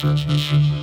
这城市。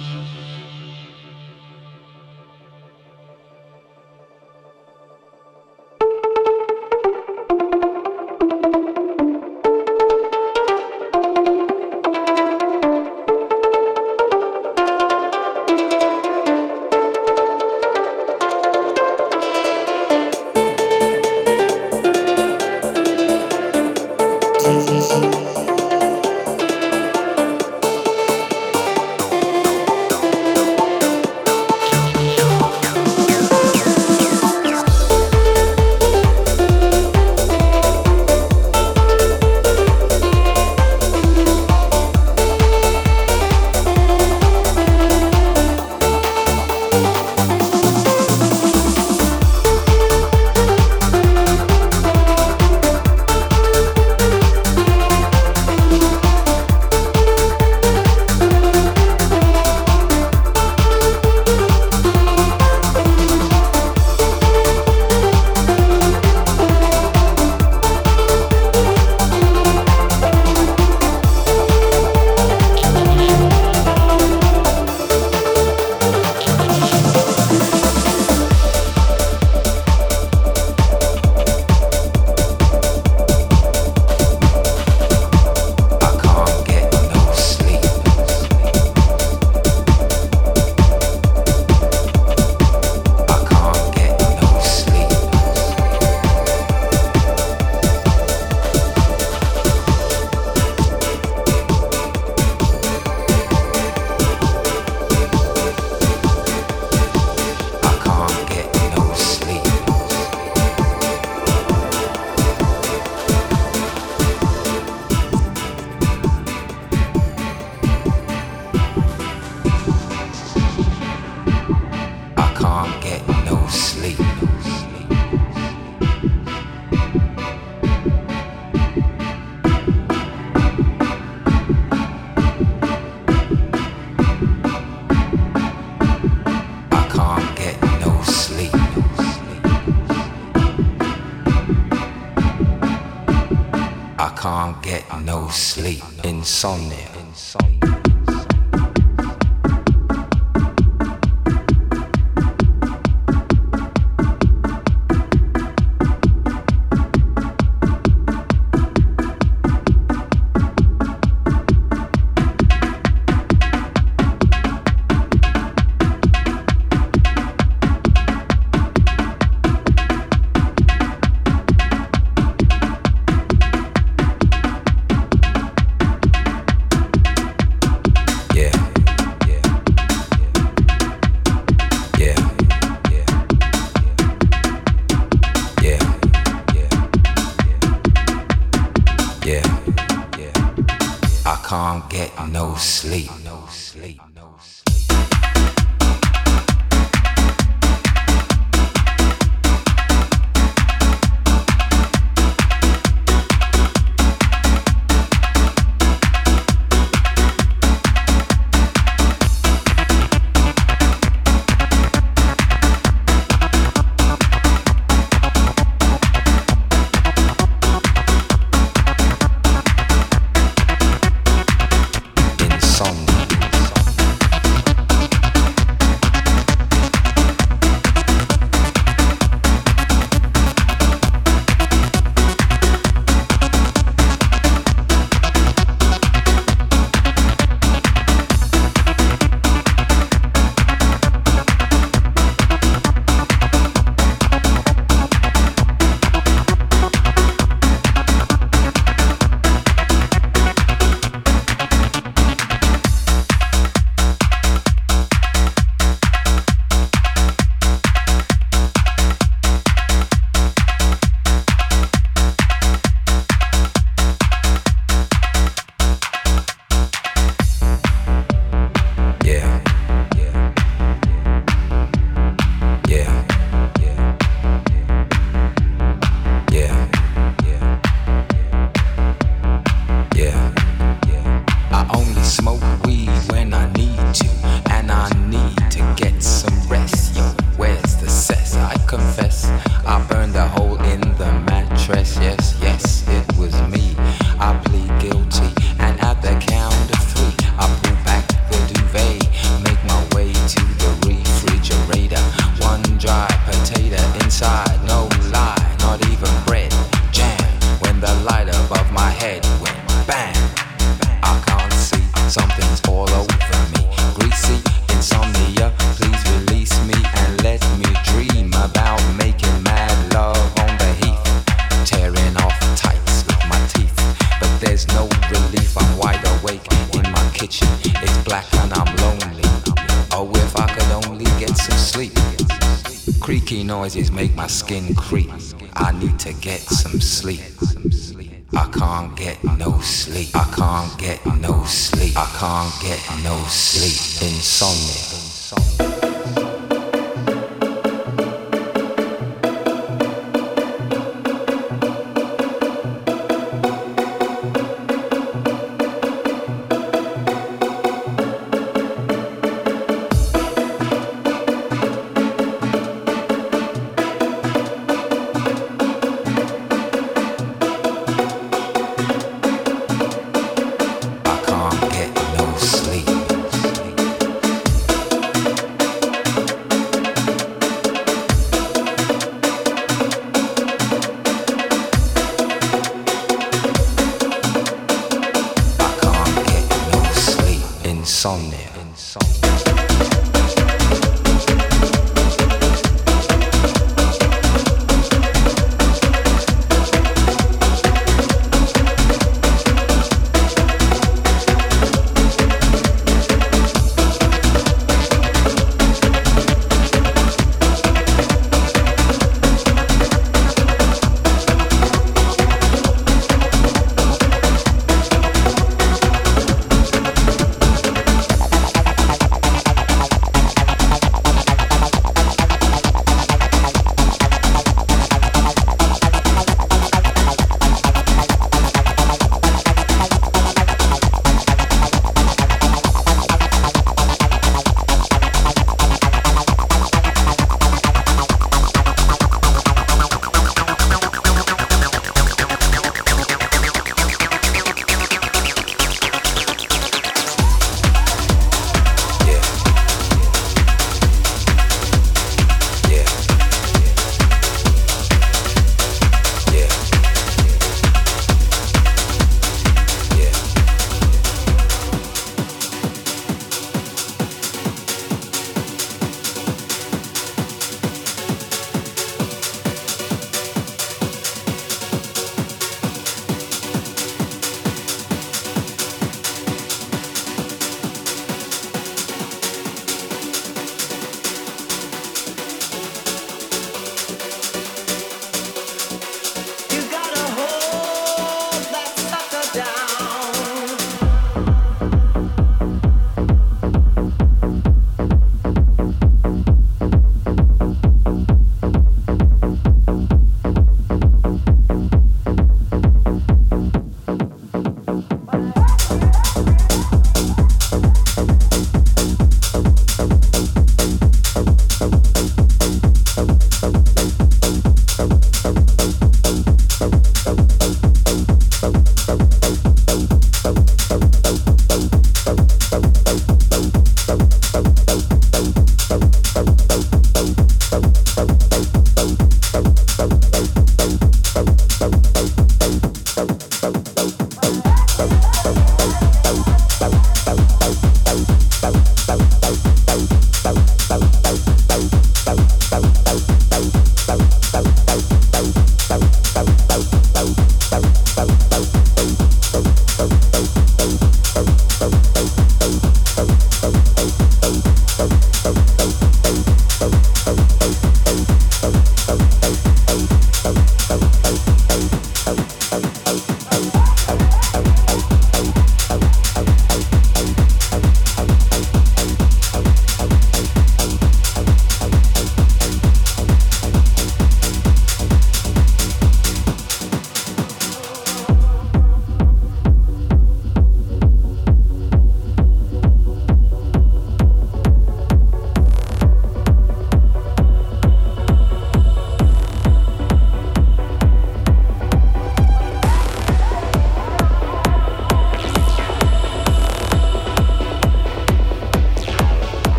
少年。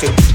Thank you.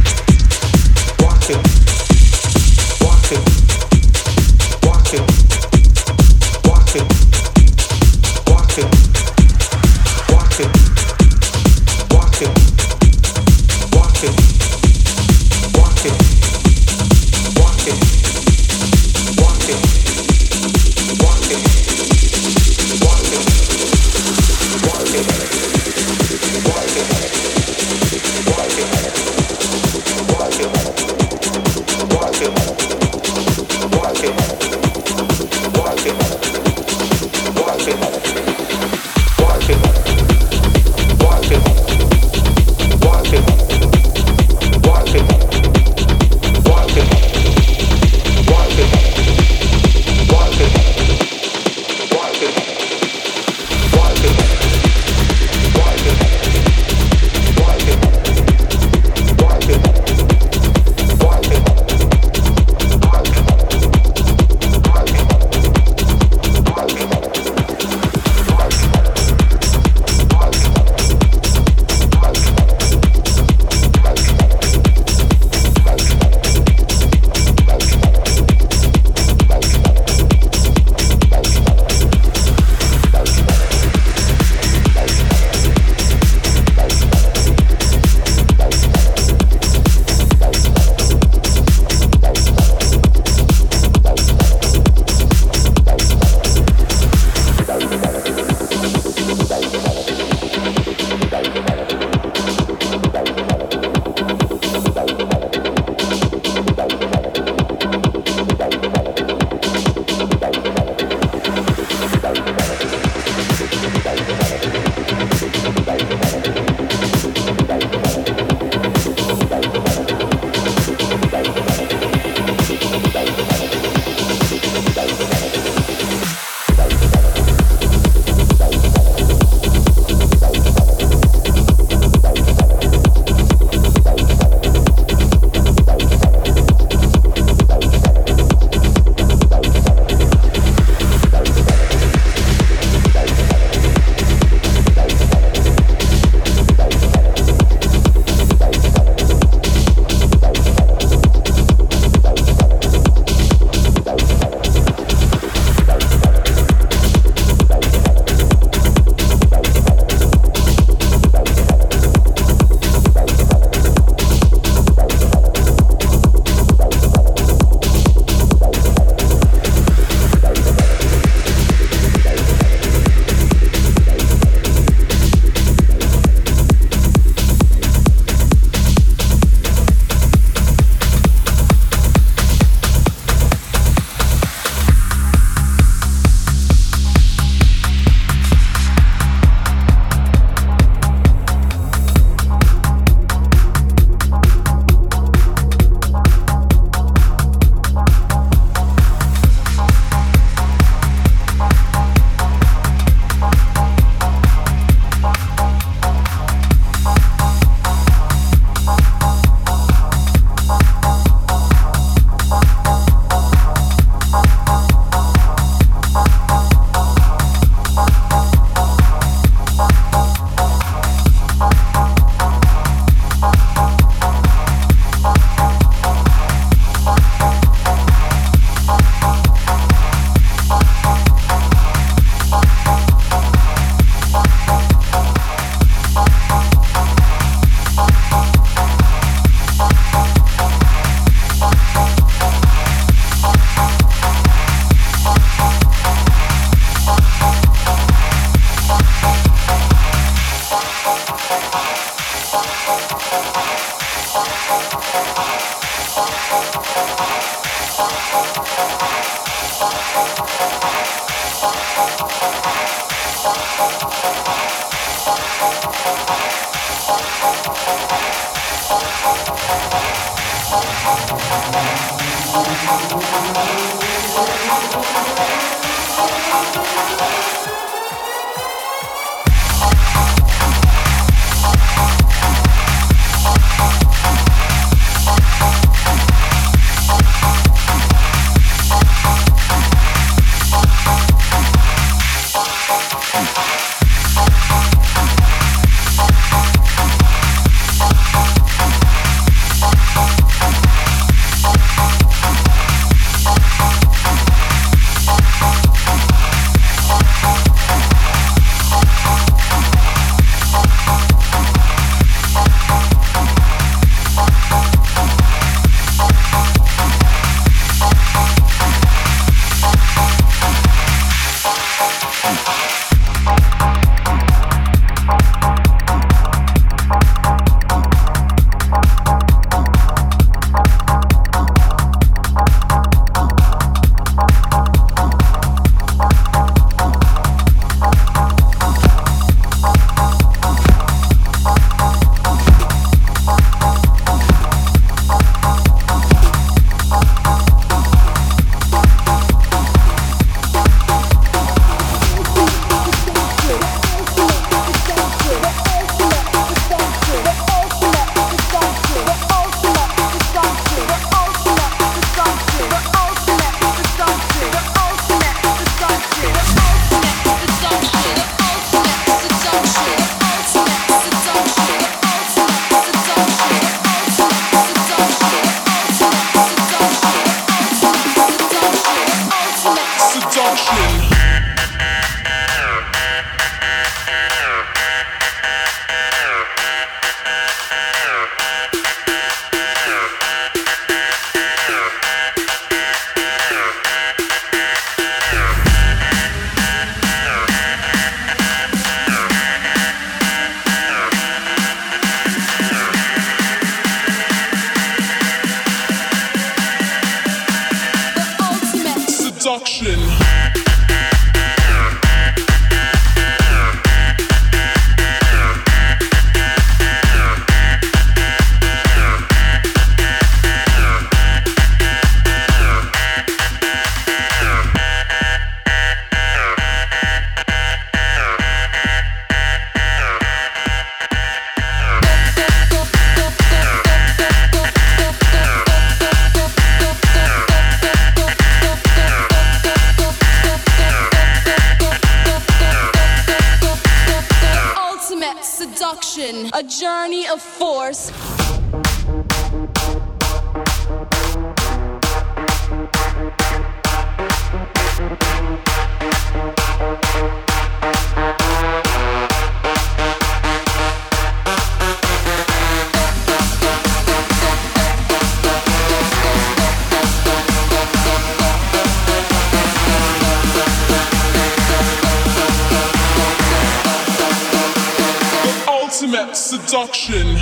Seduction.